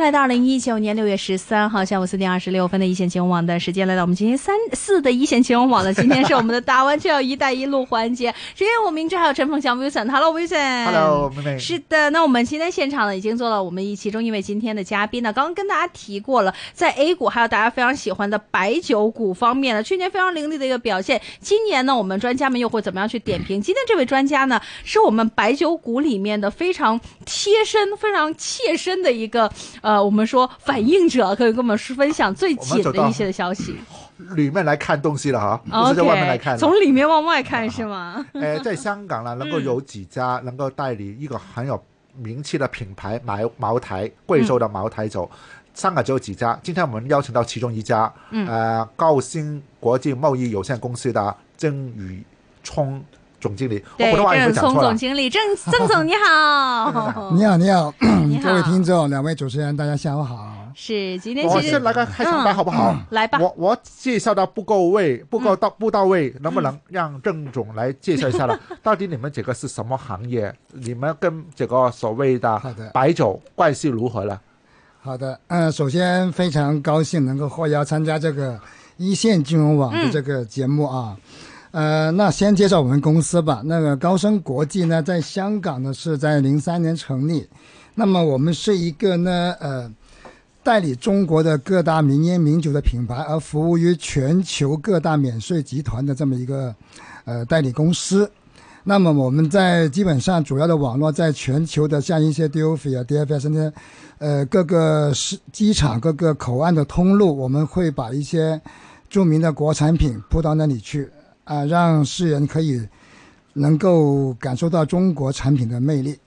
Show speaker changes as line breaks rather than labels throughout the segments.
来到二零一九年六月十三号下午四点二十六分的一线金融网的时间，来到我们今天三四的一线金融网的，今天是我们的大湾区一带一路环节。首先，我明知还有陈凤祥 Wilson，Hello Wilson。
Hello，妹妹。
是的，那我们今天现场呢已经做了我们一其中一位今天的嘉宾呢，刚刚跟大家提过了，在 A 股还有大家非常喜欢的白酒股方面呢，去年非常凌厉的一个表现。今年呢，我们专家们又会怎么样去点评？今天这位专家呢，是我们白酒股里面的非常贴身、非常切身的一个呃，我们说反应者，可以跟我们分享最紧的一些的消息。
里面来看东西了哈，不是在外面来看。
从里面往外看是吗？
呃，在香港呢，能够有几家能够代理一个很有名气的品牌茅茅台，贵州的茅台酒，香港只有几家。今天我们邀请到其中一家，呃，高新国际贸易有限公司的曾宇聪。总经理，我普通话也讲错
了。总经理，郑郑总 你好，
你好，你好，各位听众，两位主持人，大家下午好。
是，今天
我先来个开场白好不好？
来吧。
我我介绍的不够位，不够到不到位，能不能让郑总来介绍一下了？到底你们这个是什么行业？你们跟这个所谓的白酒关系如何了？
好的，嗯，首先非常高兴能够获邀参加这个一线金融网的这个节目啊。呃，那先介绍我们公司吧。那个高升国际呢，在香港呢是在零三年成立。那么我们是一个呢，呃，代理中国的各大名烟名酒的品牌，而服务于全球各大免税集团的这么一个呃代理公司。那么我们在基本上主要的网络在全球的像一些 DOF 啊、DFS 那些呃各个是机场、各个口岸的通路，我们会把一些著名的国产品铺到那里去。啊，让世人可以能够感受到中国产品的魅力。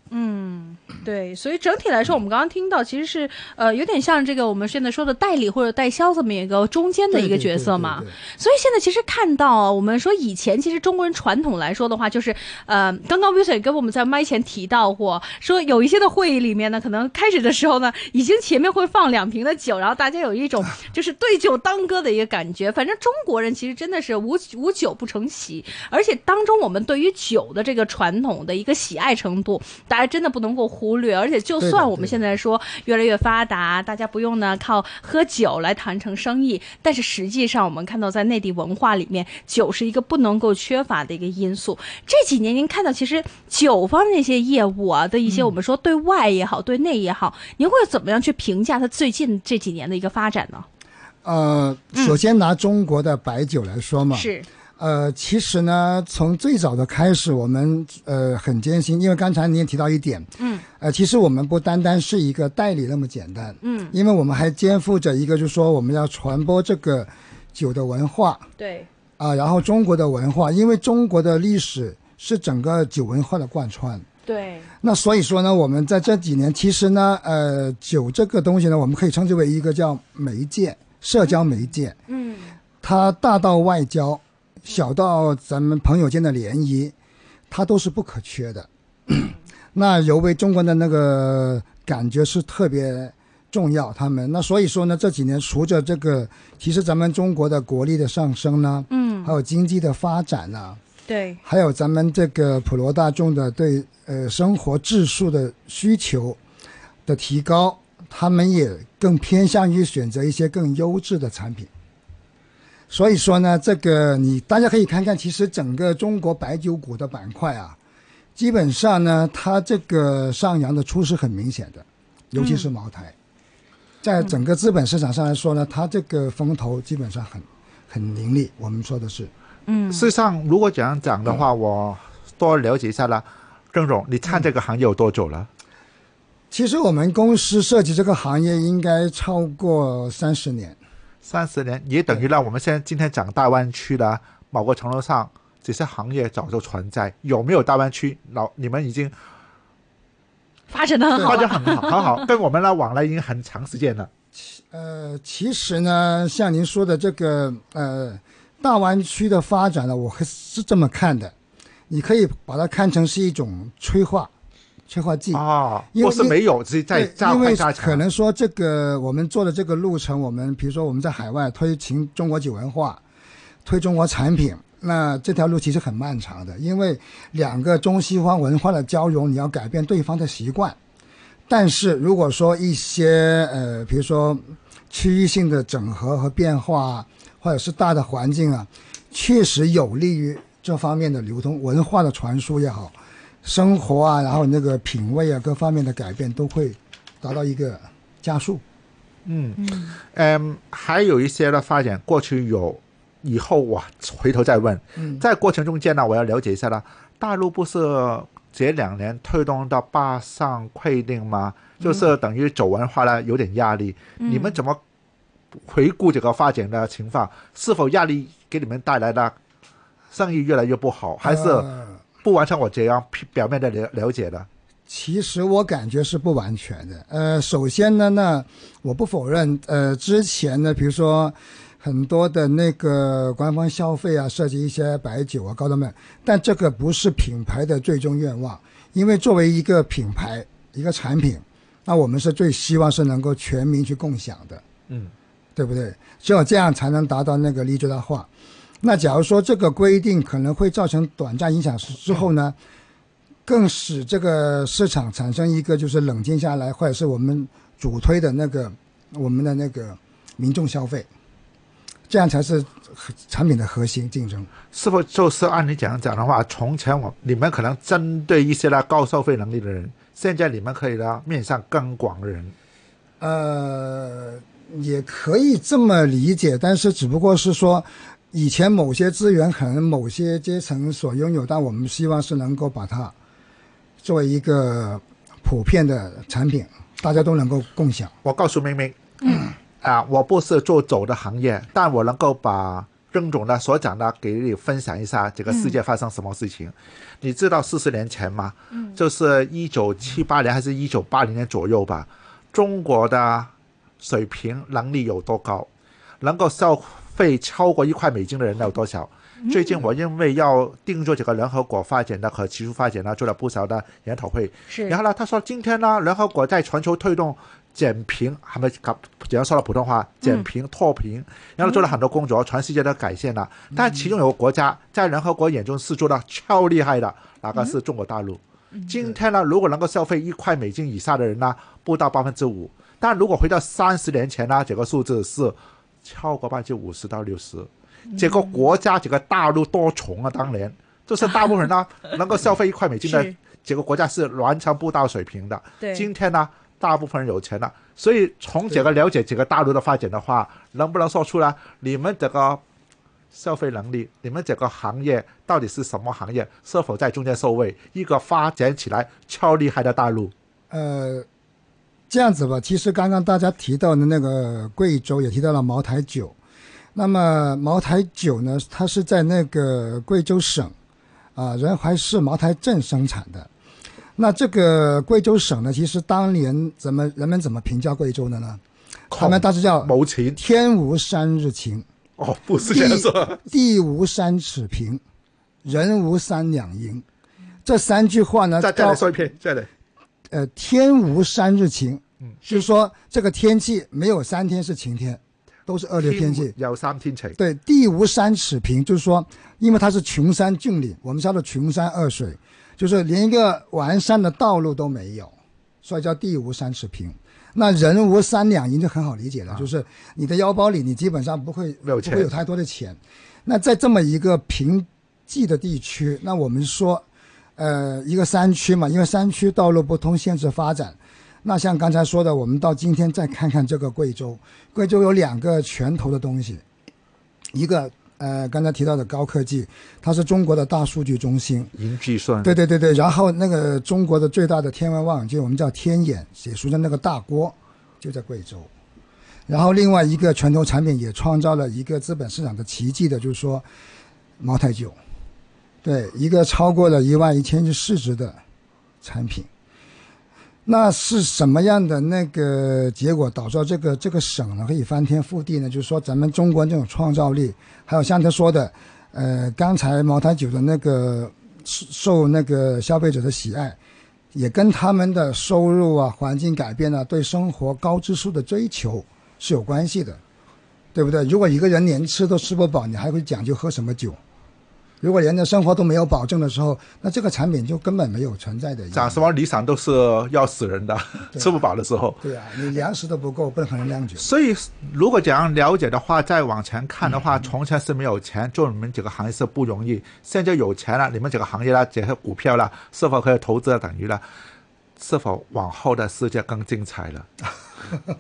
嗯，对，所以整体来说，我们刚刚听到其实是呃，有点像这个我们现在说的代理或者代销这么一个中间的一个角色嘛。所以现在其实看到，我们说以前其实中国人传统来说的话，就是呃，刚刚 Vincent 跟我们在麦前提到过，说有一些的会议里面呢，可能开始的时候呢，已经前面会放两瓶的酒，然后大家有一种 就是对酒当歌的一个感觉。反正中国人其实真的是无无酒不成席，而且当中我们对于酒的这个传统的一个喜爱程度，大家。真的不能够忽略，而且就算我们现在说越来越发达，大家不用呢靠喝酒来谈成生意，但是实际上我们看到在内地文化里面，酒是一个不能够缺乏的一个因素。这几年您看到其实酒方那些业务啊的一些，我们说对外也好，对内也好，您会怎么样去评价它最近这几年的一个发展呢？
呃，首先拿中国的白酒来说嘛，
是。
呃，其实呢，从最早的开始，我们呃很艰辛，因为刚才你也提到一点，
嗯，
呃，其实我们不单单是一个代理那么简单，
嗯，
因为我们还肩负着一个，就是说我们要传播这个酒的文化，
对，
啊，然后中国的文化，因为中国的历史是整个酒文化的贯穿，
对，
那所以说呢，我们在这几年，其实呢，呃，酒这个东西呢，我们可以称之为一个叫媒介，社交媒介，
嗯，
它大到外交。小到咱们朋友间的联谊，它都是不可缺的。那尤为中国的那个感觉是特别重要。他们那所以说呢，这几年随着这个，其实咱们中国的国力的上升呢，
嗯，
还有经济的发展呢，
对，
还有咱们这个普罗大众的对呃生活质素的需求的提高，他们也更偏向于选择一些更优质的产品。所以说呢，这个你大家可以看看，其实整个中国白酒股的板块啊，基本上呢，它这个上扬的趋势很明显的，尤其是茅台，在整个资本市场上来说呢，它这个风头基本上很很凌厉。我们说的是，
嗯，
事实上如果这样讲的话，我多了解一下了。郑总，你看这个行业有多久了？
其实我们公司涉及这个行业应该超过三十年。
三十年也等于让，我们现在今天讲大湾区的某个程度上，这些行业早就存在。有没有大湾区？老你们已经
发展的很好，
发展很好，很好，跟我们的往来已经很长时间了。
呃，其实呢，像您说的这个呃，大湾区的发展呢，我是这么看的，你可以把它看成是一种催化。催化剂
啊，
因为
是没有，只在加
因为。可能说这个我们做的这个路程，我们比如说我们在海外推行中国酒文化，推中国产品，那这条路其实很漫长的，因为两个中西方文化的交融，你要改变对方的习惯。但是如果说一些呃，比如说区域性的整合和变化，或者是大的环境啊，确实有利于这方面的流通，文化的传输也好。生活啊，然后那个品味啊，各方面的改变都会达到一个加速。
嗯嗯，还有一些的发展，过去有，以后我回头再问。
嗯，
在过程中间呢，我要了解一下呢，大陆不是这两年推动到坝上规定吗？就是等于走文化呢有点压力。你们怎么回顾这个发展的情况？是否压力给你们带来的生意越来越不好，还是？不完全我这样表面的了了解的，
其实我感觉是不完全的。呃，首先呢，那我不否认，呃，之前呢，比如说很多的那个官方消费啊，涉及一些白酒啊、高端们，但这个不是品牌的最终愿望。因为作为一个品牌、一个产品，那我们是最希望是能够全民去共享的，
嗯，
对不对？只有这样才能达到那个利最大化。那假如说这个规定可能会造成短暂影响之后呢，更使这个市场产生一个就是冷静下来，或者是我们主推的那个我们的那个民众消费，这样才是产品的核心竞争。
是否就是按你讲讲的话，从前我你们可能针对一些呢高消费能力的人，现在你们可以呢面向更广的人。
呃，也可以这么理解，但是只不过是说。以前某些资源可能某些阶层所拥有，但我们希望是能够把它作为一个普遍的产品，大家都能够共享。
我告诉明明，嗯啊，我不是做酒的行业，但我能够把郑总的所讲的给你分享一下，这个世界发生什么事情。你知道四十年前吗？嗯，就是一九七八年还是一九八零年左右吧？中国的水平能力有多高？能够消。费超过一块美金的人有多少？最近我因为要定做这个联合国发展的和技术发展呢，做了不少的研讨会。
是。
然后呢，他说今天呢，联合国在全球推动减贫，还没搞，只要说了普通话，减贫脱贫，然后做了很多工作，全世界都改善了。但其中有个国家在联合国眼中是做的超厉害的，哪个是中国大陆。今天呢，如果能够消费一块美金以下的人呢，不到百分之五。但如果回到三十年前呢，这个数字是。超过百分之五十到六十，这个国家这个大陆多穷啊！当年就是大部分人呢 能够消费一块美金的，这个国家是完全不到水平的。
对，
今天呢，大部分人有钱了，所以从这个了解这个大陆的发展的话，能不能说出来你们这个消费能力，你们这个行业到底是什么行业？是否在中间受惠？一个发展起来超厉害的大陆？
呃。这样子吧，其实刚刚大家提到的那个贵州也提到了茅台酒，那么茅台酒呢，它是在那个贵州省，啊仁怀市茅台镇生产的。那这个贵州省呢，其实当年怎么人们怎么评价贵州的呢？他们当时叫
谋情，
天无三日晴，
哦，不是这样说，
地无三尺平，人无三两银。这三句话呢，
再再来说一遍，再来。
呃，天无三日晴，嗯，就是说这个天气没有三天是晴天，都是恶劣天气。
有三天晴。
对，地无三尺平，就是说，因为它是穷山峻岭，我们叫做穷山恶水，就是连一个完善的道路都没有，所以叫地无三尺平。那人无三两银就很好理解了，就是你的腰包里你基本上不会不会有太多的钱。那在这么一个贫瘠的地区，那我们说。呃，一个山区嘛，因为山区道路不通，限制发展。那像刚才说的，我们到今天再看看这个贵州，贵州有两个拳头的东西，一个呃，刚才提到的高科技，它是中国的大数据中心，
云计算。
对对对对，然后那个中国的最大的天文望远镜，我们叫天眼，写书的那个大锅就在贵州。然后另外一个拳头产品也创造了一个资本市场的奇迹的，就是说茅台酒。对一个超过了一万一千亿市值的产品，那是什么样的那个结果导致这个这个省呢可以翻天覆地呢？就是说咱们中国这种创造力，还有像他说的，呃，刚才茅台酒的那个受那个消费者的喜爱，也跟他们的收入啊、环境改变啊、对生活高支出的追求是有关系的，对不对？如果一个人连吃都吃不饱，你还会讲究喝什么酒？如果连的生活都没有保证的时候，那这个产品就根本没有存在的。
讲什么理想都是要死人的，吃不饱的时候。
对啊，你粮食都不够，不能可能酿酒。
所以，如果这样了解的话，再往前看的话，从前是没有钱做你们这个行业是不容易，现在有钱了，你们这个行业啦，这些股票啦，是否可以投资等于了？是否往后的世界更精彩了？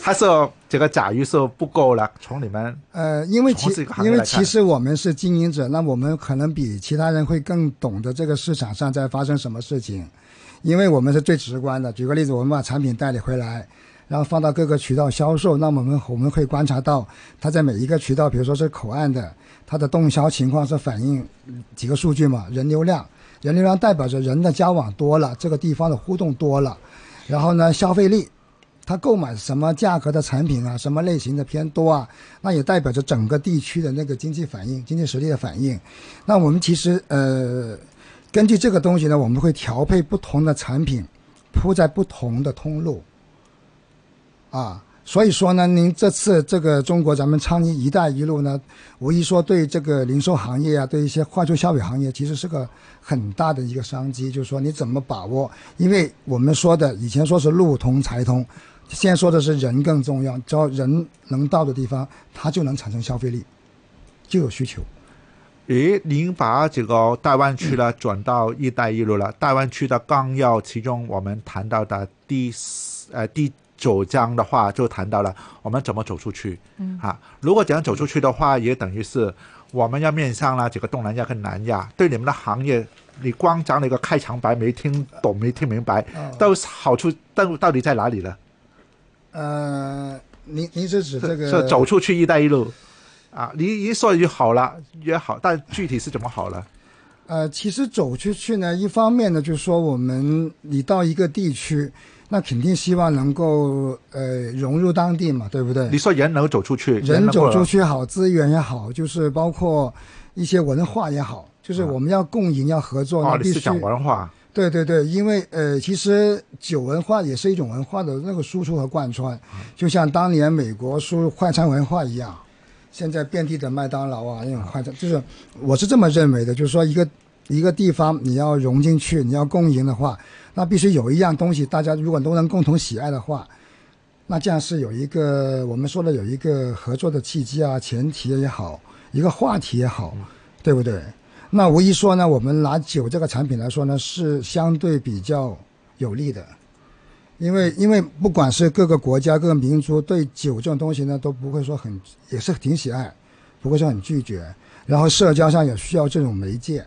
还是这个甲鱼是不够了？从你们
呃，因为其因为其实我们是经营者，那我们可能比其他人会更懂得这个市场上在发生什么事情，因为我们是最直观的。举个例子，我们把产品代理回来，然后放到各个渠道销售，那我们我们会观察到它在每一个渠道，比如说是口岸的，它的动销情况是反映几个数据嘛？人流量，人流量代表着人的交往多了，这个地方的互动多了，然后呢，消费力。他购买什么价格的产品啊，什么类型的偏多啊？那也代表着整个地区的那个经济反应、经济实力的反应。那我们其实呃，根据这个东西呢，我们会调配不同的产品，铺在不同的通路，啊。所以说呢，您这次这个中国咱们倡议“一带一路”呢，无疑说对这个零售行业啊，对一些快速消费行业，其实是个很大的一个商机。就是说你怎么把握？因为我们说的以前说是路通财通，现在说的是人更重要。只要人能到的地方，它就能产生消费力，就有需求。
诶，您把这个大湾区呢转到“一带一路”了。大湾区的纲要，其中我们谈到的第四呃第。九章的话就谈到了我们怎么走出去，嗯，啊，如果怎样走出去的话，也等于是我们要面向了这个东南亚跟南亚。对你们的行业，你光讲了一个开场白，没听懂，没听明白，都好处到到底在哪里呢？
呃，您您是指这个
是走出去“一带一路”啊？你一说就好了，也好，但具体是怎么好了？
呃，其实走出去呢，一方面呢，就是说我们你到一个地区。那肯定希望能够呃融入当地嘛，对不对？
你说人能走出去，
人走出去好，资源也好，就是包括一些文化也好，就是我们要共赢，要合作。
哦，你是讲文化？
对对对，因为呃，其实酒文化也是一种文化的那个输出和贯穿，就像当年美国输入快餐文化一样，现在遍地的麦当劳啊那种快餐，就是我是这么认为的，就是说一个一个地方你要融进去，你要共赢的话。那必须有一样东西，大家如果都能共同喜爱的话，那这样是有一个我们说的有一个合作的契机啊，前提也好，一个话题也好，对不对？那无疑说呢，我们拿酒这个产品来说呢，是相对比较有利的，因为因为不管是各个国家各个民族对酒这种东西呢，都不会说很也是挺喜爱，不会说很拒绝，然后社交上也需要这种媒介。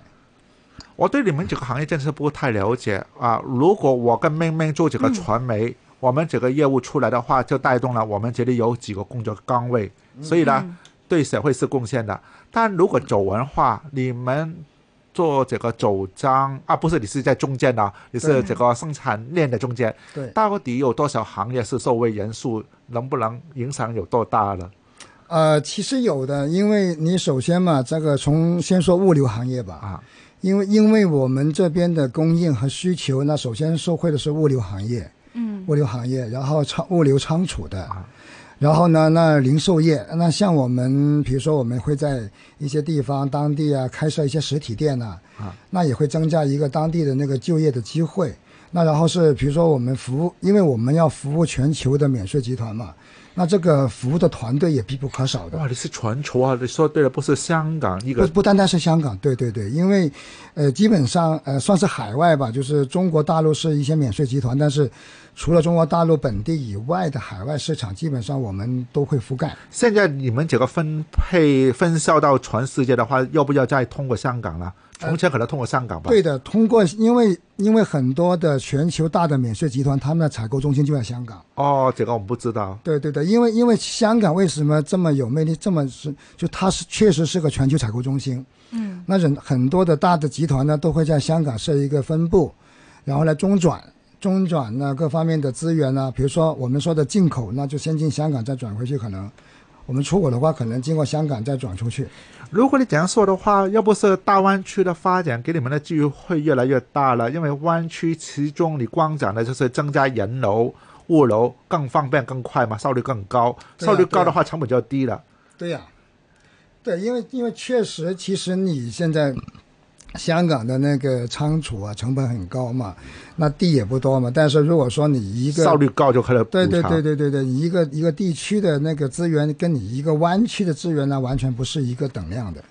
我对你们这个行业真是不太了解啊！如果我跟妹妹做这个传媒，我们这个业务出来的话，就带动了我们这里有几个工作岗位，所以呢，对社会是贡献的。但如果走文化，你们做这个走章啊，不是你是在中间的，你是这个生产链的中间，
对，
到底有多少行业是受惠人数，能不能影响有多大呢？
呃，其实有的，因为你首先嘛，这个从先说物流行业吧，啊。因为因为我们这边的供应和需求，那首先受惠的是物流行业，嗯，物流行业，然后仓物流仓储的，然后呢，那零售业，那像我们，比如说我们会在一些地方当地啊开设一些实体店呐，啊，那也会增加一个当地的那个就业的机会。那然后是比如说我们服务，因为我们要服务全球的免税集团嘛。那这个服务的团队也必不可少的。
哇，你是全球啊！你说对了，不是香港一个。
不不单单是香港，对对对，因为，呃，基本上呃算是海外吧，就是中国大陆是一些免税集团，但是除了中国大陆本地以外的海外市场，基本上我们都会覆盖。
现在你们这个分配分销到全世界的话，要不要再通过香港了？从前可能通过香港吧。
对的，通过，因为因为很多的全球大的免税集团，他们的采购中心就在香港。
哦，这个我们不知道。
对对对，因为因为香港为什么这么有魅力，这么是就它是确实是个全球采购中心。嗯。那人很多的大的集团呢，都会在香港设一个分部，然后来中转中转呢，各方面的资源呢，比如说我们说的进口，那就先进香港再转回去，可能我们出口的话，可能经过香港再转出去。
如果你这样说的话，要不是大湾区的发展给你们的机会会越来越大了，因为湾区其中你光讲的就是增加人流、物流更方便、更快嘛，效率更高。效率高的话，成本就低了。
对呀、对，因为因为确实，其实你现在香港的那个仓储啊，成本很高嘛，那地也不多嘛。但是如果说你一个
效率高就可以
对对对对对对，一个一个地区的那个资源跟你一个湾区的资源呢，完全不是一个等量的。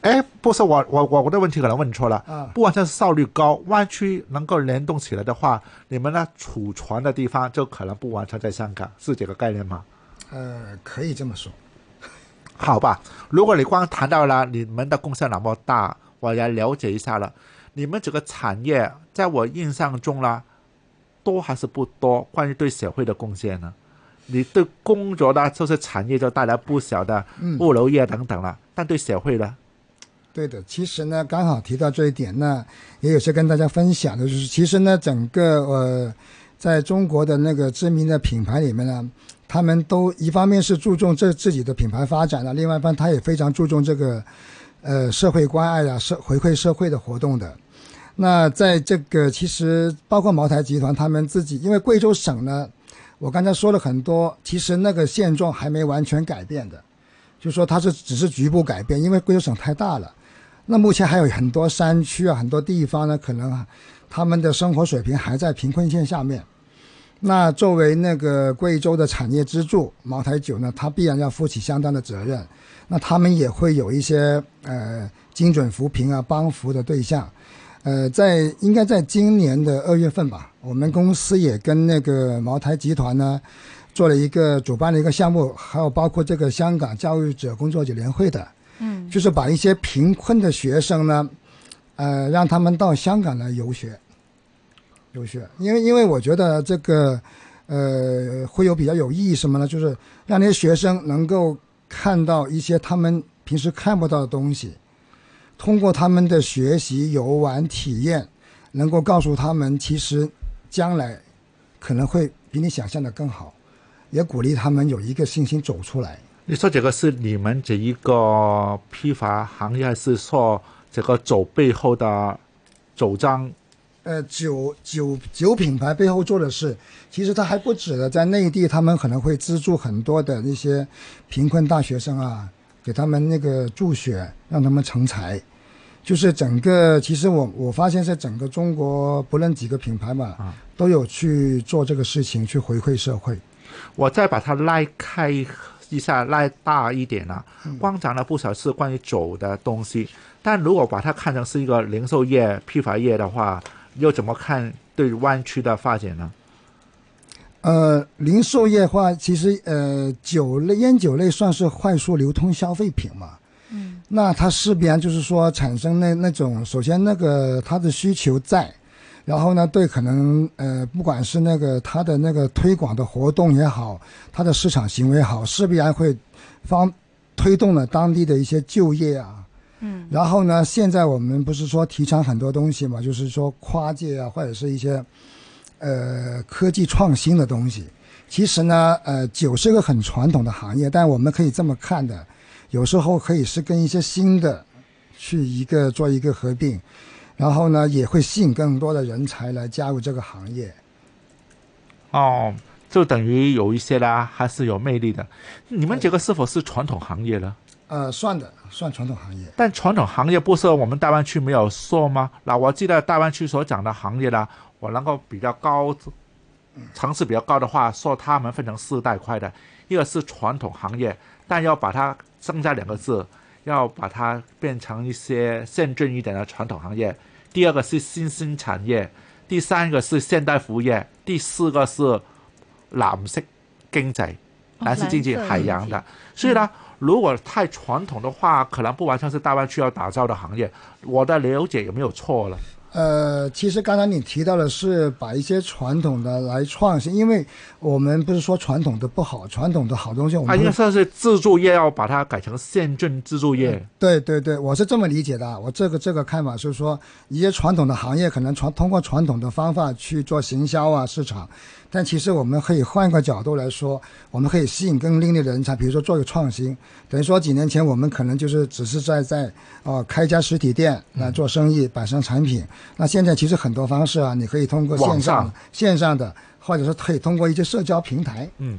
哎，不是我我我我的问题可能问错了
啊
不完全是效率高，湾区能够联动起来的话，你们呢储存的地方就可能不完全在香港，是这个概念吗？
呃，可以这么说。
好吧，如果你光谈到了你们的贡献那么大，我来了解一下了。你们这个产业，在我印象中啦，多还是不多？关于对社会的贡献呢？你对工作呢，就是产业就带来不小的物流业等等了，但对社会呢？
对的，其实呢，刚好提到这一点，呢也有些跟大家分享的，就是其实呢，整个呃，在中国的那个知名的品牌里面呢，他们都一方面是注重这自己的品牌发展了，另外一方他也非常注重这个呃社会关爱啊、社回馈社会的活动的。那在这个其实包括茅台集团他们自己，因为贵州省呢，我刚才说了很多，其实那个现状还没完全改变的，就说它是只是局部改变，因为贵州省太大了。那目前还有很多山区啊，很多地方呢，可能他们的生活水平还在贫困线下面。那作为那个贵州的产业支柱，茅台酒呢，它必然要负起相当的责任。那他们也会有一些呃精准扶贫啊、帮扶的对象。呃，在应该在今年的二月份吧，我们公司也跟那个茅台集团呢做了一个主办的一个项目，还有包括这个香港教育者工作者联会的。
嗯，
就是把一些贫困的学生呢，呃，让他们到香港来游学，游学，因为因为我觉得这个呃会有比较有意义什么呢？就是让那些学生能够看到一些他们平时看不到的东西，通过他们的学习、游玩、体验，能够告诉他们，其实将来可能会比你想象的更好，也鼓励他们有一个信心走出来。
你说这个是你们这一个批发行业，是说这个走背后的走张？
呃，酒酒酒品牌背后做的事，其实它还不止的，在内地他们可能会资助很多的那些贫困大学生啊，给他们那个助学，让他们成才。就是整个，其实我我发现，在整个中国，不论几个品牌嘛，都有去做这个事情，去回馈社会。
我再把它拉开一下，拉大一点啊。光讲了不少是关于酒的东西，但如果把它看成是一个零售业、批发业的话，又怎么看对湾区的发展呢？
呃，零售业的话，其实呃，酒类、烟酒类算是快速流通消费品嘛。嗯，那它势必然就是说产生那那种，首先那个它的需求在，然后呢，对可能呃，不管是那个它的那个推广的活动也好，它的市场行为好，势必然会方推动了当地的一些就业啊。嗯，然后呢，现在我们不是说提倡很多东西嘛，就是说跨界啊，或者是一些呃科技创新的东西。其实呢，呃，酒是个很传统的行业，但我们可以这么看的，有时候可以是跟一些新的去一个做一个合并，然后呢，也会吸引更多的人才来加入这个行业。
哦，就等于有一些啦，还是有魅力的。你们这个是否是传统行业呢？
呃，算的，算传统行业。
但传统行业不是我们大湾区没有说吗？那我记得大湾区所讲的行业呢，我能够比较高层次比较高的话，说他们分成四大块的，一个是传统行业，但要把它增加两个字，要把它变成一些先进一点的传统行业；第二个是新兴产业；第三个是现代服务业；第四个是蓝色经济，蓝色经济海洋的。所以呢，如果太传统的话，可能不完全是大湾区要打造的行业。我的了解有没有错了？
呃，其实刚才你提到的是把一些传统的来创新，因为我们不是说传统的不好，传统的好东西我
啊，应该算是自助业，要把它改成县镇自助业。
对对对，我是这么理解的啊。我这个这个看法是说，一些传统的行业可能传通过传统的方法去做行销啊市场，但其实我们可以换一个角度来说，我们可以吸引更另类的人才，比如说做一个创新。等于说几年前我们可能就是只是在在呃开一家实体店来做生意，摆上产品。那现在其实很多方式啊，你可以通过线上
上
线上的，或者是可以通过一些社交平台，
嗯，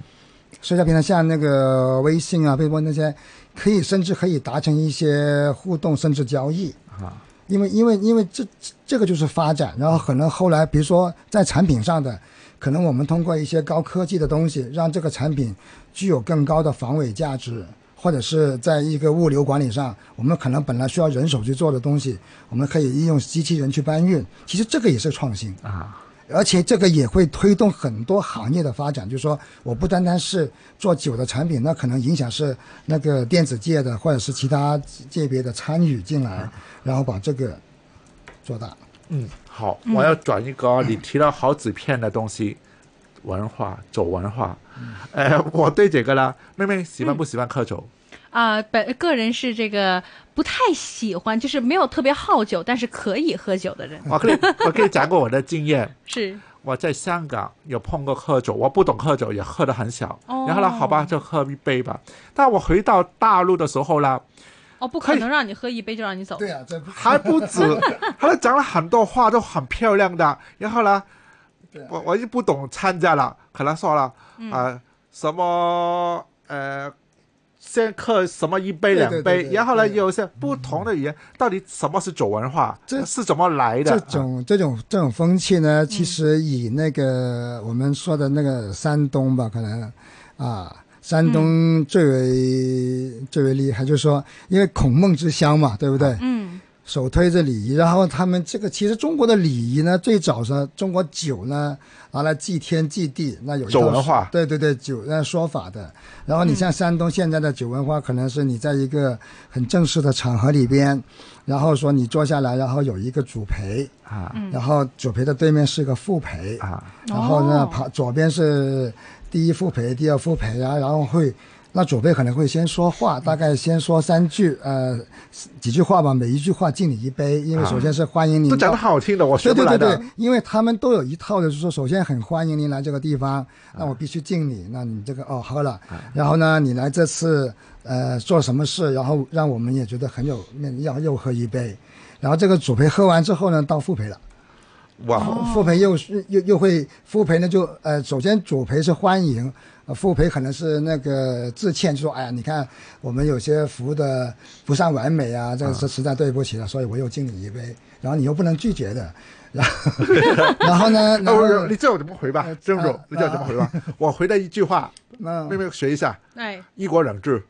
社交平台像那个微信啊、微博那些，可以甚至可以达成一些互动，甚至交易。
啊，
因为因为因为这这这个就是发展，然后可能后来比如说在产品上的，可能我们通过一些高科技的东西，让这个产品具有更高的防伪价值，或者是在一个物流管理上，我们可能本来需要人手去做的东西，我们可以利用机器人去搬运。其实这个也是创新
啊，
而且这个也会推动很多行业的发展。就是说，我不单单是做酒的产品，那可能影响是那个电子界的或者是其他界别的参与进来，然后把这个做大。
嗯，好，我要转一个你提了好几片的东西，文化酒文化，呃，我对这个啦，妹妹喜欢不喜欢喝酒？
啊、本个人是这个不太喜欢，就是没有特别好酒，但是可以喝酒的人。
我可以我可以讲过我的经验，
是。
我在香港有碰过喝酒，我不懂喝酒，也喝的很小，
哦。
然后呢，好吧，就喝一杯吧。但我回到大陆的时候啦，
哦，不可能让你喝一杯就让你走。
对啊，这
还不止，他讲了很多话都很漂亮的，然后呢，
对啊
我我就不懂参加了，可能说了啊、
嗯
呃什么呃。先喝什么一杯两杯，
对对对对
然后呢，有一些不同的语言，到底什么是酒文化？
这
是怎么来的？
这种这种这种风气呢，其实以那个我们说的那个山东吧，可能啊，山东最为、最为厉害，就是说，因为孔孟之乡嘛，对不对？
嗯，
首推这礼仪，然后他们这个其实中国的礼仪呢，最早是中国酒呢拿来祭天祭地，那有
酒文化
对对对，酒那说法的。然后你像山东现在的酒文化，可能是你在一个很正式的场合里边，然后说你坐下来，然后有一个主陪，
啊。
然后主陪的对面是个副陪，
啊，
然后呢
哦。
旁左边是第一副陪、第二副陪啊，然后会那主陪可能会先说话，大概先说三句呃几句话吧，每一句话敬你一杯，因为首先是欢迎您到。
都讲的好听的，我学不来的。
对对对对，因为他们都有一套的，就是说，首先很欢迎您来这个地方，那我必须敬你，那你这个哦喝了，然后呢，你来这次呃做什么事，然后让我们也觉得很有面，要又喝一杯，然后这个主陪喝完之后呢，到副陪了。
哇，
副陪又是又又会副陪呢就呃，首先主陪是欢迎，呃副陪可能是那个致歉，就说哎呀，你看我们有些服务的不算完美啊，这个是实在对不起了，所以我又敬你一杯，然后你又不能拒绝的，然后然后呢，然后
哦，你知道我怎么回吧
呃，
郑总
啊，
你知道我怎么回吧？我回的一句话，
那
妹妹学一下，
哎。
一国两制。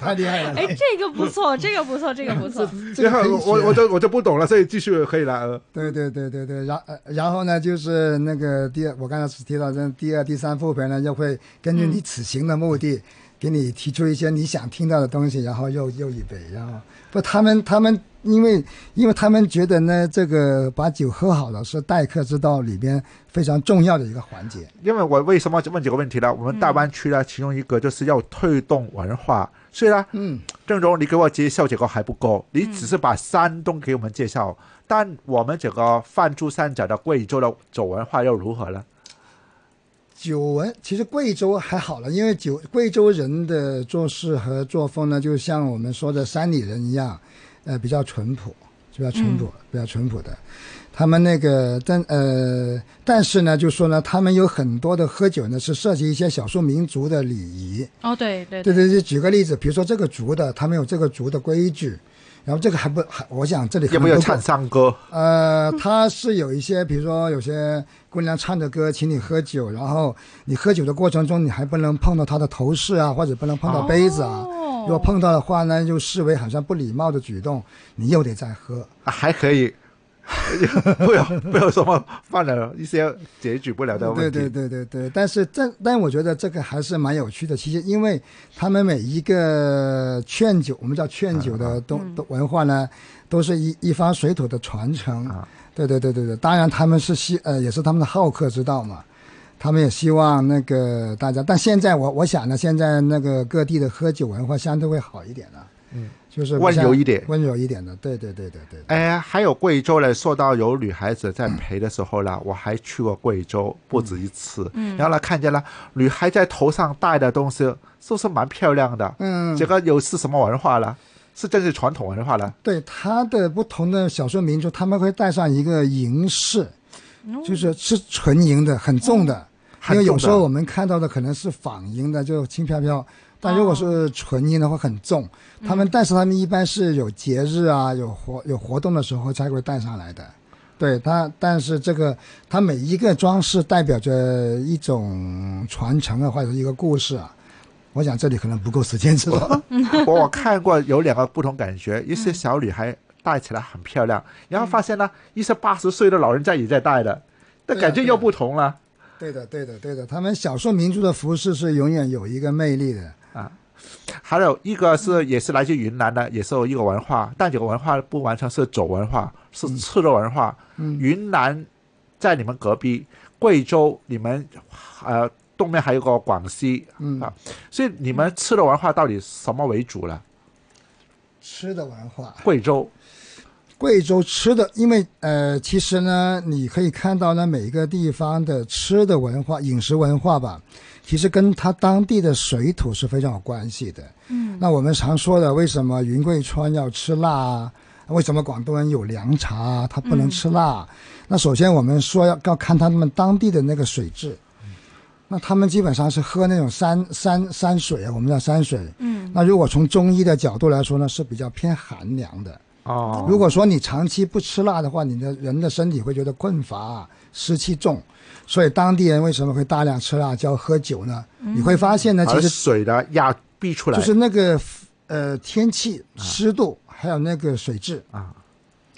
太厉害了，
哎，这个不错，这个不错，这个不错。
然后我我就我就不懂了，所以继续可以了。呃
对对对对对，然呃然后呢，就是那个第二，我刚才提到这第二、第三副牌呢，又会根据你此行的目的，给你提出一些你想听到的东西，然后又又一杯，然后。不，他们他们因为因为他们觉得呢，这个把酒喝好了是待客之道里边非常重要的一个环节。
因为我为什么问几个问题呢？我们大湾区呢，其中一个就是要推动文化，所以呢，
嗯，
郑总，你给我介绍这个还不够，你只是把山东给我们介绍，但我们这个泛珠三角的贵州的酒文化又如何呢？
酒文其实贵州还好了，因为酒贵州人的做事和作风呢，就像我们说的山里人一样，呃，比较淳朴，比较淳朴，比较淳朴的。他们那个但呃，但是呢，就说呢，他们有很多的喝酒呢是涉及一些少数民族的礼仪。
哦，对对
对对对，举个例子，比如说这个族的，他们有这个族的规矩，然后这个还不还，我想这里
有没有唱山歌？
呃，他是有一些，比如说有些姑娘唱着歌请你喝酒，然后你喝酒的过程中，你还不能碰到她的头饰啊，或者不能碰到杯子啊。
哦
如果碰到的话呢，就视为好像不礼貌的举动，你又得再喝。
啊还可以，不要 不要什么犯了一些解决不了的问题。
对对对对对，但是这但我觉得这个还是蛮有趣的。其实因为他们每一个劝酒，我们叫劝酒的东、
嗯
的文化呢，都是一一方水土的传承。
啊
对对对对对，当然他们是希呃也是他们的好客之道嘛，他们也希望那个大家，但现在我我想呢，现在那个各地的喝酒文化相对会好一点了，
嗯，
就是
温柔一点
温柔一点的，对对对对对。
哎，还有贵州呢，说到有女孩子在陪的时候呢，我还去过贵州不止一次，
嗯
然后呢看见了女孩在头上戴的东西，是不是蛮漂亮的？
嗯，
这个又是什么文化呢？是这是传统文化呢？
对它的不同的少数民族，他们会带上一个银饰，就是是纯银的，很重的。因为有时候我们看到的可能是仿音的，就轻飘飘，但如果是纯音的话很重。他们但是他们一般是有节日啊、有活有活动的时候才会带上来的。对它，但是这个它每一个装饰代表着一种传承啊，或者一个故事啊。我想这里可能不够时间知道。
我 我看过有两个不同感觉，一些小女孩戴起来很漂亮，然后发现呢，一些八十岁的老人家也在戴的，那感觉又不同了。
对的，对的，对的，他们少数民族的服饰是永远有一个魅力的。啊。
还有一个是也是来自云南的，也是有一个文化，但这个文化不完全是酒文化，是吃的文化。
嗯。
云南在你们隔壁，贵州你们呃东面还有个广西
嗯，
啊，所以你们吃的文化到底什么为主呢？
吃的文化，
贵州
贵州吃的，因为呃，其实呢，你可以看到呢，每一个地方的吃的文化、饮食文化吧，其实跟它当地的水土是非常有关系的。
嗯，
那我们常说的，为什么云贵川要吃辣啊？为什么广东人有凉茶啊？他不能吃辣？那首先我们说要要看他们当地的那个水质。那他们基本上是喝那种山山山水啊，我们叫山水。
嗯，
那如果从中医的角度来说呢，是比较偏寒凉的。
哦，
如果说你长期不吃辣的话，你的人的身体会觉得困乏、湿气重，所以当地人为什么会大量吃辣椒、喝酒呢？你会发现呢，其实
水的压逼出来
就是那个呃天气、湿度，还有那个水质。
啊，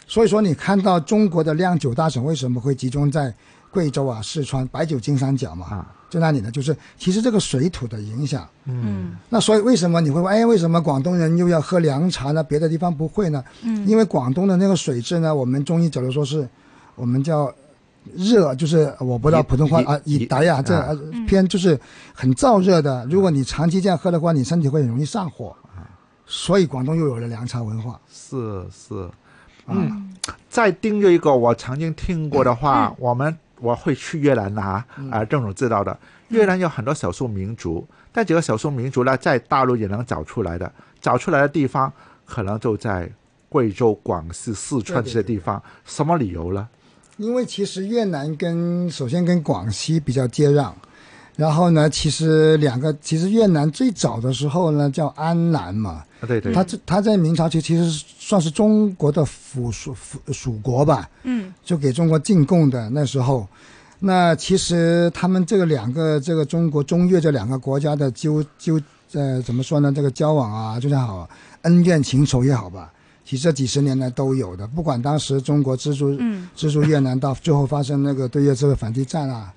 所以说，你看到中国的酿酒大省为什么会集中在贵州啊、四川、白酒金三角嘛？
啊
就那里呢，就是其实这个水土的影响。
嗯
那所以为什么你会问？哎，为什么广东人又要喝凉茶呢？别的地方不会呢？
嗯，
因为广东的那个水质呢，我们中医角度说是，我们叫热，就是我不知道普通话啊，
以
以达呀，这偏就是很燥热的。如果你长期这样喝的话，你身体会很容易上火。所以广东又有了凉茶文化。
是是，嗯，再盯着一个我曾经听过的话，我们我会去越南拿啊、郑总知道的。越南有很多少数民族，但几个少数民族呢，在大陆也能找出来的，找出来的地方可能就在贵州、广西、四川这些地方。什么理由呢？
因为其实越南跟首先跟广西比较接壤，然后呢，其实两个其实越南最早的时候呢叫安南嘛，
啊，对对，
它这它在明朝期其实算是中国的附属附属国吧，
嗯
就给中国进贡的那时候。那其实他们这个两个这个中国中越这两个国家的纠纠呃怎么说呢？这个交往啊，就像好恩怨情仇也好吧，其实这几十年来都有的。不管当时中国资助
嗯
资助越南，到最后发生那个对越这个反击战啊，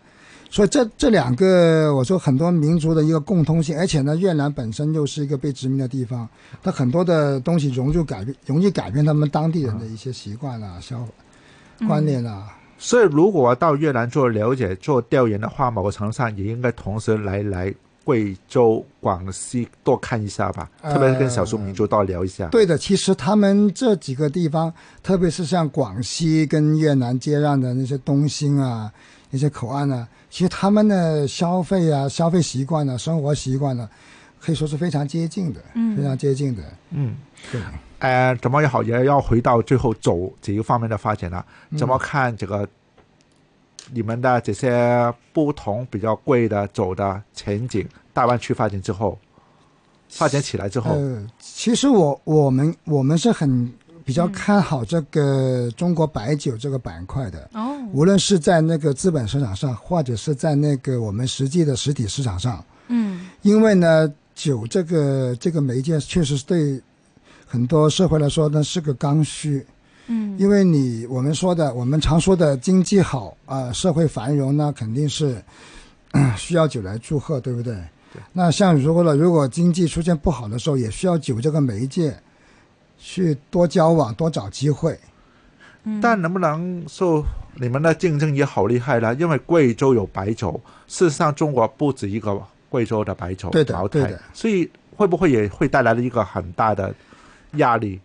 所以这这两个我说很多民族的一个共通性，而且呢，越南本身又是一个被殖民的地方，它很多的东西融入改变，容易改变他们当地人的一些习惯啊、消观念啊。
所以如果到越南做了解、做调研的话，某个程度上也应该同时来来贵州、广西多看一下吧，
呃
特别是跟少数民族多聊一下。
对的，其实他们这几个地方，特别是像广西跟越南接壤的那些东兴啊、那些口岸啊，其实他们的消费啊、消费习惯啊、生活习惯呢、可以说是非常接近的，
嗯
非常接近的。
嗯。
对，
呃，怎么也好，也要回到最后走这一方面的发展了。怎么看这个你们的这些不同比较贵的走的前景？大湾区发展之后，发展起来之后，
呃，其实我我们我们是很比较
嗯
看好这个中国白酒这个板块的，
哦
无论是在那个资本市场上，或者是在那个我们实际的实体市场上。
嗯
因为呢，酒这个这个媒介确实是对很多社会来说呢是个刚需。
嗯
因为你我们说的，我们常说的经济好啊、社会繁荣呢，肯定是、嗯需要酒来祝贺，对不对？那像如果了，如果经济出现不好的时候，也需要酒这个媒介去多交往，多找机会。
但能不能说你们的竞争也好厉害了？因为贵州有白酒，事实上中国不止一个贵州的白酒
对的对的，
所以会不会也会带来了一个很大的压力？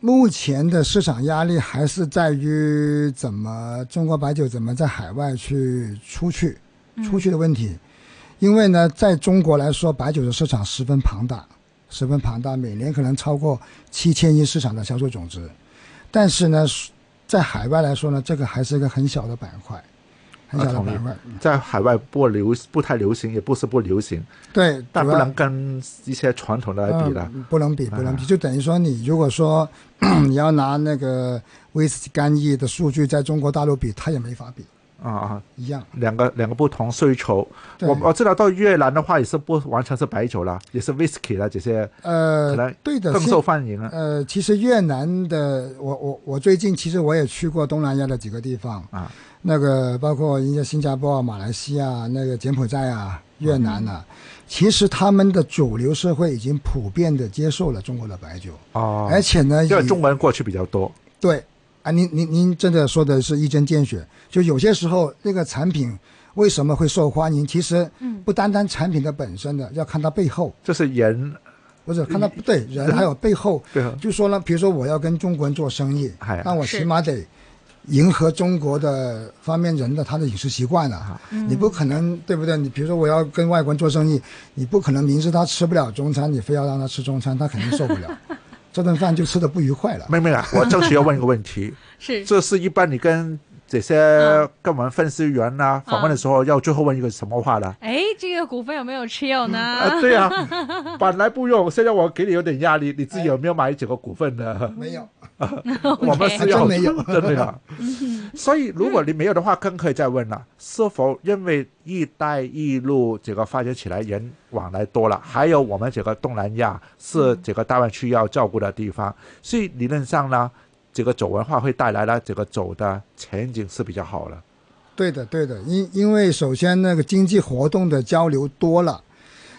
目前的市场压力还是在于怎么中国白酒怎么在海外去出去，出去的问题。因为呢，在中国来说，白酒的市场十分庞大，十分庞大，每年可能超过七千亿市场的销售总值。但是呢，在海外来说呢，这个还是一个很小的板块，很小的板块。
在海外不流不太流行，也不是不流行，
对，
但不能跟一些传统的来比了。
嗯不能比，不能比。就等于说，你如果说 你要拿那个威士忌干邑的数据在中国大陆比，它也没法比，
啊啊，
一样。
两个两个不同需求。我我知道到越南的话也是不完全是白酒了，也是 whisky 了，这些
呃可
能，
对的，
更受欢迎了。
呃，其实越南的，我我我最近其实我也去过东南亚的几个地方
啊，
那个包括人家新加坡、马来西亚、那个柬埔寨啊、越南啊，其实他们的主流社会已经普遍的接受了中国的白酒，
哦，
而且呢，
因为中国人过去比较多。
对啊，您您您真的说的是一针见血。就有些时候那个产品为什么会受欢迎，其实不单单产品的本身的，要看它背后，
就是人
不是看它对人还有背后。
对啊
就说呢，比如说我要跟中国人做生意那我起码得迎合中国的方面人的他的饮食习惯了啊。你不可能对不对？你比如说我要跟外国人做生意，你不可能明知他吃不了中餐，你非要让他吃中餐，他肯定受不了，这顿饭就吃的不愉快了。
妹妹啊，我正 是要问一个问题，
是
这是一般你跟这些
嗯
跟我们分析员呐、访问的时候，要最后问一个什么话呢？
哎，这个股份有没有持有呢？
啊，对呀、本来不用，现在我给你有点压力，你自己有没有买几个股份呢？
没有，
我们是要
真没有
真的呀。所以如果你没有的话，更可以再问了：是否因为“一带一路”这个发展起来，人往来多了，还有我们这个东南亚是这个大湾区要照顾的地方，所以理论上呢，这个走文化会带来了这个走的前景是比较好了。
对的，对的，因因为首先那个经济活动的交流多了，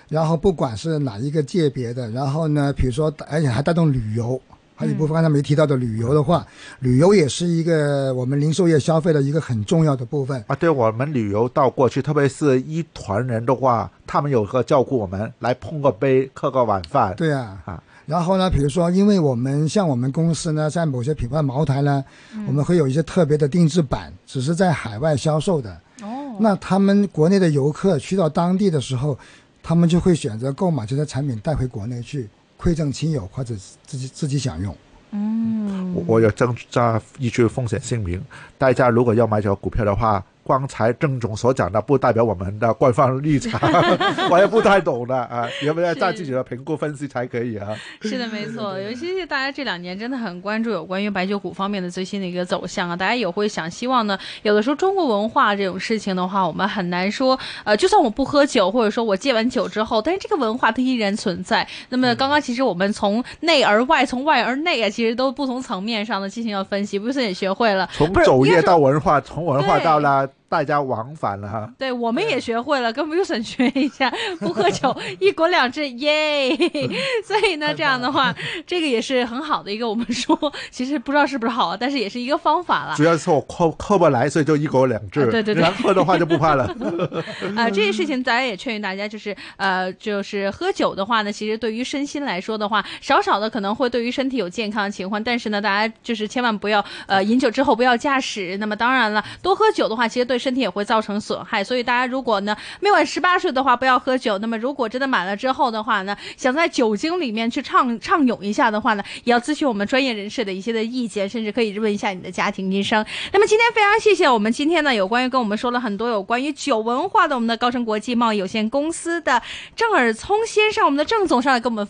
然后不管是哪一个界别的，然后呢，比如说，而且还带动旅游，还有一部分刚才没提到的旅游的话，旅游也是一个我们零售业消费的一个很重要的部分。
啊，对我们旅游到过去，特别是一团人的话，他们有个照顾我们，来碰个杯，喝个晚饭。
对啊，
啊
然后呢，比如说，因为我们像我们公司呢，在某些品牌茅台呢，我们会有一些特别的定制版，只是在海外销售的。
哦，
那他们国内的游客去到当地的时候，他们就会选择购买这些产品带回国内去馈赠亲友或者自己自己享用。
嗯，
我我有增加一句风险姓名，大家如果要买这个股票的话，刚才郑总所讲的不代表我们的官方立场，我也不太懂的啊，要不要在自己的评估分析才可以啊？
是的，没错，尤其是大家这两年真的很关注有关于白酒股方面的最新的一个走向啊，大家也会想希望呢，有的时候中国文化这种事情的话，我们很难说，呃，就算我不喝酒，或者说我戒完酒之后，但是这个文化它依然存在。那么刚刚其实我们从内而外，从外而内啊，其实都不同层面上的进行了分析，不是也学会了？
从酒业到文化，从文化到了大家往返了哈。
对，我们也学会了，跟 Wilson 学一下，不喝酒，一国两制，耶！所以呢，这样的话，这个也是很好的一个，我们说，其实不知道是不是好啊，但是也是一个方法了
主。要是我喝喝不来，所以就一国两制。
啊对对对
然后喝的话就不怕了。
呃，这些事情，大家也劝喻大家，就是呃，就是喝酒的话呢，其实对于身心来说的话，少少的可能会对于身体有健康的情况，但是呢，大家就是千万不要呃饮酒之后不要驾驶。那么当然了，多喝酒的话，其实对身体也会造成损害。所以大家如果呢没满十八岁的话，不要喝酒。那么如果真的满了之后的话呢，想在酒精里面去畅畅泳一下的话呢，也要咨询我们专业人士的一些的意见，甚至可以问一下你的家庭医生。那么今天非常谢谢我们今天呢有关于跟我们说了很多有关于酒文化的我们的高盛国际贸易有限公司的郑尔聪先生，我们的郑总上来跟我们。